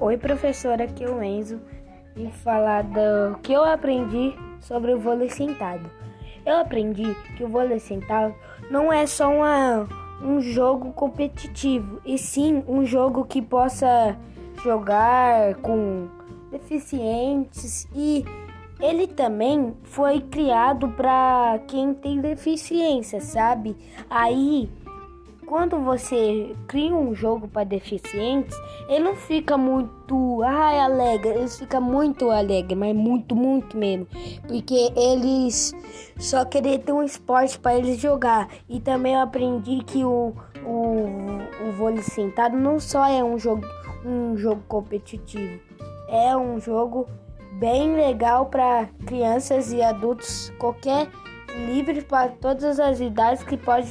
Oi, professora, aqui é o Enzo e falar do que eu aprendi sobre o vôlei sentado. Eu aprendi que o vôlei sentado não é só uma, um jogo competitivo, e sim um jogo que possa jogar com deficientes e ele também foi criado para quem tem deficiência, sabe? Aí quando você cria um jogo para deficientes, ele não fica muito, ai, alegre, eles ficam muito alegre, mas muito, muito mesmo, porque eles só querem ter um esporte para eles jogar. E também eu aprendi que o, o, o vôlei sentado não só é um jogo, um jogo competitivo, é um jogo bem legal para crianças e adultos, qualquer livre para todas as idades que pode